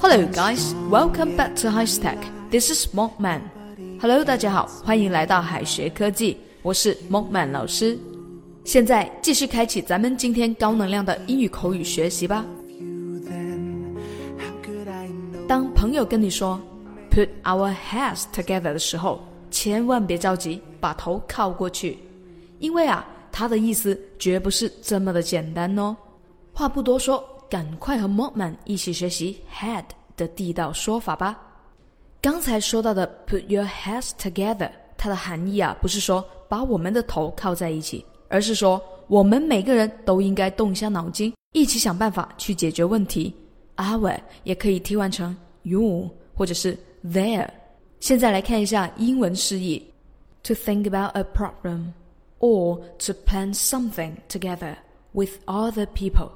Hello, guys. Welcome back to High Stack. This is Monkman. Hello，大家好，欢迎来到海学科技，我是 Monkman 老师。现在继续开启咱们今天高能量的英语口语学习吧。当朋友跟你说 “put our heads together” 的时候，千万别着急，把头靠过去，因为啊，它的意思绝不是这么的简单哦。话不多说，赶快和 Mortman 一起学习 “head” 的地道说法吧。刚才说到的 “put your heads together”，它的含义啊，不是说把我们的头靠在一起。而是说，我们每个人都应该动一下脑筋，一起想办法去解决问题。Our 也可以替换成 you 或者是 there。现在来看一下英文释义：to think about a problem or to plan something together with other people。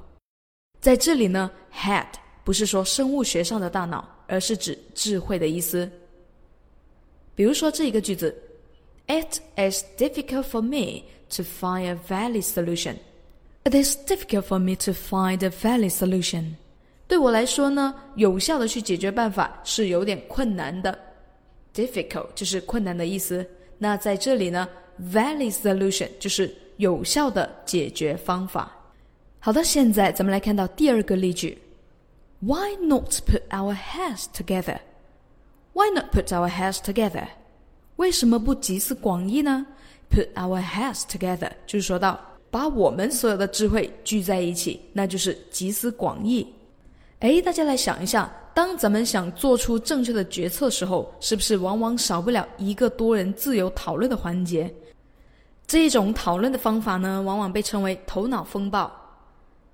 在这里呢，head 不是说生物学上的大脑，而是指智慧的意思。比如说这一个句子：It is difficult for me。to find a valid solution. It is difficult for me to find a valid solution. 对我来说呢，有效的去解决办法是有点困难的。Difficult 就是困难的意思。那在这里呢 ，valid solution 就是有效的解决方法。好的，现在咱们来看到第二个例句。Why not put our heads together? Why not put our heads together? 为什么不集思广益呢？Put our heads together，就是说到把我们所有的智慧聚在一起，那就是集思广益。哎，大家来想一下，当咱们想做出正确的决策时候，是不是往往少不了一个多人自由讨论的环节？这一种讨论的方法呢，往往被称为头脑风暴。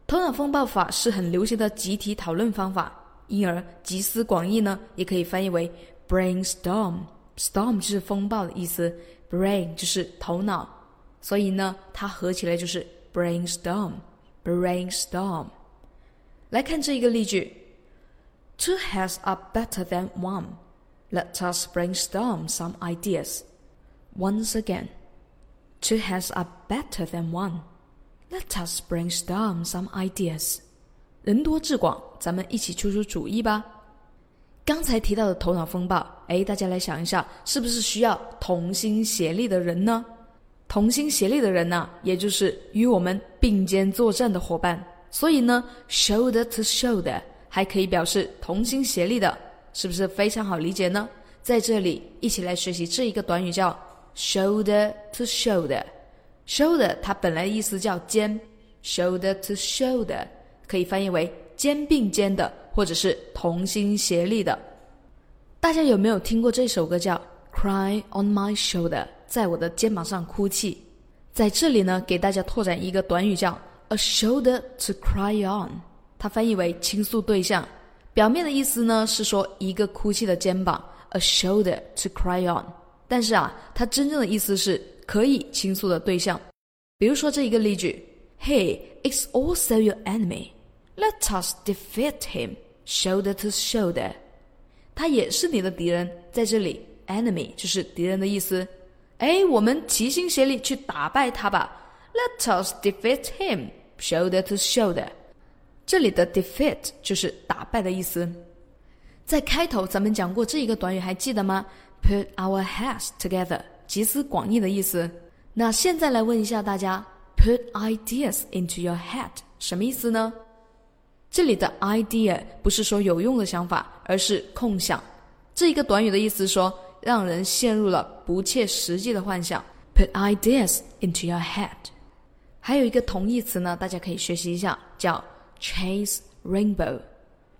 头脑风暴法是很流行的集体讨论方法，因而集思广益呢，也可以翻译为 brainstorm。storm 就是风暴的意思。Brain 就是头脑，所以呢，它合起来就是 brainstorm。brainstorm。来看这一个例句：Two heads are better than one. Let us brainstorm some ideas. Once again, two heads are better than one. Let us brainstorm some ideas. 人多志广，咱们一起出出主意吧。刚才提到的头脑风暴，哎，大家来想一下，是不是需要同心协力的人呢？同心协力的人呢，也就是与我们并肩作战的伙伴。所以呢，shoulder to shoulder 还可以表示同心协力的，是不是非常好理解呢？在这里，一起来学习这一个短语叫 shoulder to shoulder。shoulder 它本来意思叫肩，shoulder to shoulder 可以翻译为肩并肩的。或者是同心协力的，大家有没有听过这首歌叫《Cry on My Shoulder》？在我的肩膀上哭泣。在这里呢，给大家拓展一个短语叫 “a shoulder to cry on”，它翻译为倾诉对象。表面的意思呢是说一个哭泣的肩膀，“a shoulder to cry on”。但是啊，它真正的意思是可以倾诉的对象。比如说这一个例句：“Hey, it's also your enemy. Let us defeat him.” Shoulder to shoulder，他也是你的敌人。在这里，enemy 就是敌人的意思。哎，我们齐心协力去打败他吧。Let us defeat him, shoulder to shoulder。这里的 defeat 就是打败的意思。在开头咱们讲过这一个短语，还记得吗？Put our heads together，集思广益的意思。那现在来问一下大家，Put ideas into your head，什么意思呢？这里的 idea 不是说有用的想法，而是空想。这一个短语的意思说，让人陷入了不切实际的幻想。Put ideas into your head。还有一个同义词呢，大家可以学习一下，叫 chase rainbow。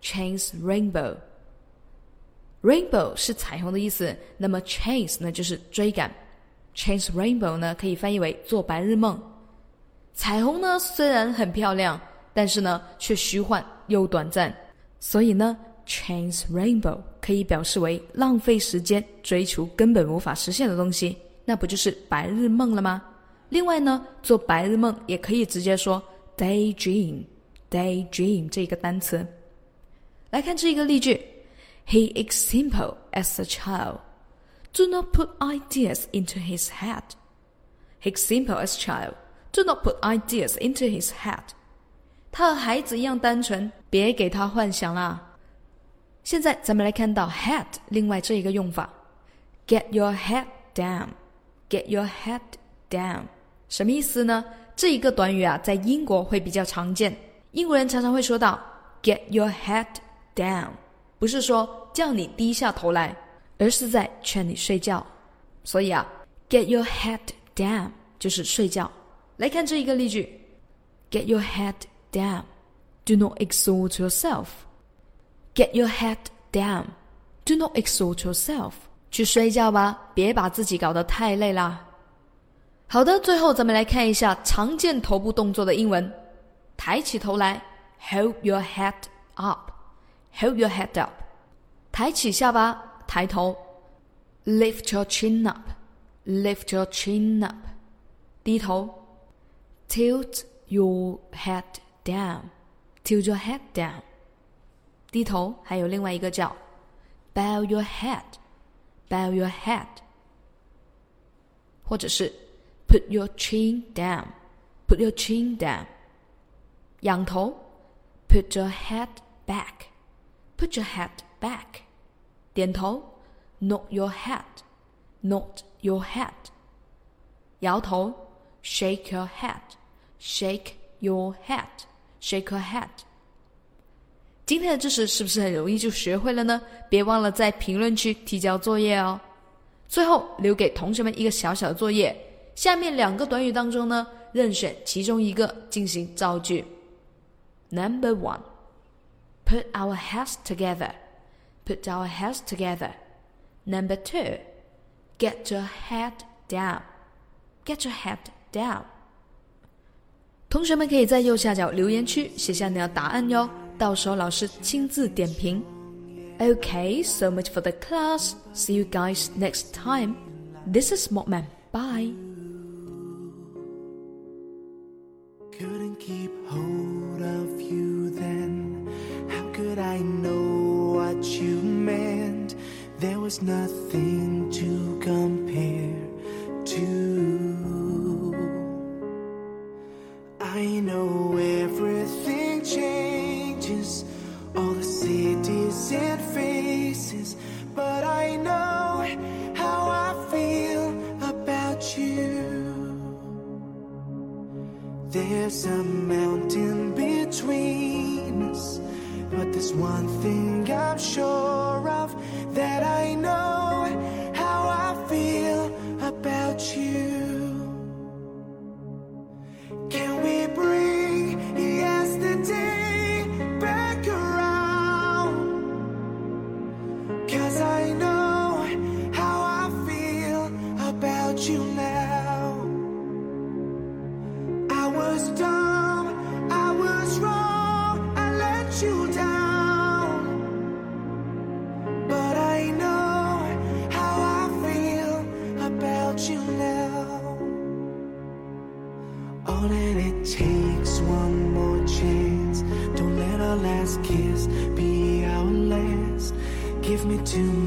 chase rainbow。Rainbow 是彩虹的意思，那么 chase 呢就是追赶。chase rainbow 呢可以翻译为做白日梦。彩虹呢虽然很漂亮。但是呢，却虚幻又短暂，所以呢，chase rainbow 可以表示为浪费时间追求根本无法实现的东西，那不就是白日梦了吗？另外呢，做白日梦也可以直接说 daydream，daydream 这个单词。来看这一个例句 ：He is simple as a child. Do not put ideas into his head. He is simple as a child. Do not put ideas into his head. 他和孩子一样单纯，别给他幻想啦。现在咱们来看到 head 另外这一个用法，get your head down，get your head down，什么意思呢？这一个短语啊，在英国会比较常见，英国人常常会说到 get your head down， 不是说叫你低下头来，而是在劝你睡觉。所以啊，get your head down 就是睡觉。来看这一个例句：get your head down，do not exhaust yourself。Get your head down. Do not exhaust yourself. 去睡觉吧，别把自己搞得太累啦。好的，最后咱们来看一下常见头部动作的英文：抬起头来，Hold your head up. Hold your head up. 抬起下巴，抬头，Lift your chin up. Lift your chin up. 低头，Tilt your head down. Tilt your head down. 低头，还有另外一个叫 bow your head，bow your head，或者是 put your chin down，put your chin down，仰头 put your head back Put your head back，点头 nod your head，nod your head，摇头 shake your head，shake your head，shake your head。今天的知识是不是很容易就学会了呢？别忘了在评论区提交作业哦。最后留给同学们一个小小的作业：下面两个短语当中呢，任选其中一个进行造句。Number one, put our heads together. Put our heads together. Number two, get your head down. Get your head down. 同学们可以在右下角留言区写下你的答案哟。到时候老师亲自点评。Okay, so much for the class. See you guys next time. This is Mockman. Bye. Couldn't keep hold of know what you meant? There was nothing to compare to. I know everything changes, all the cities and faces, but I know how I feel about you. There's a mountain between one thing I'm sure of that I All that it takes, one more chance. Don't let our last kiss be our last. Give me tonight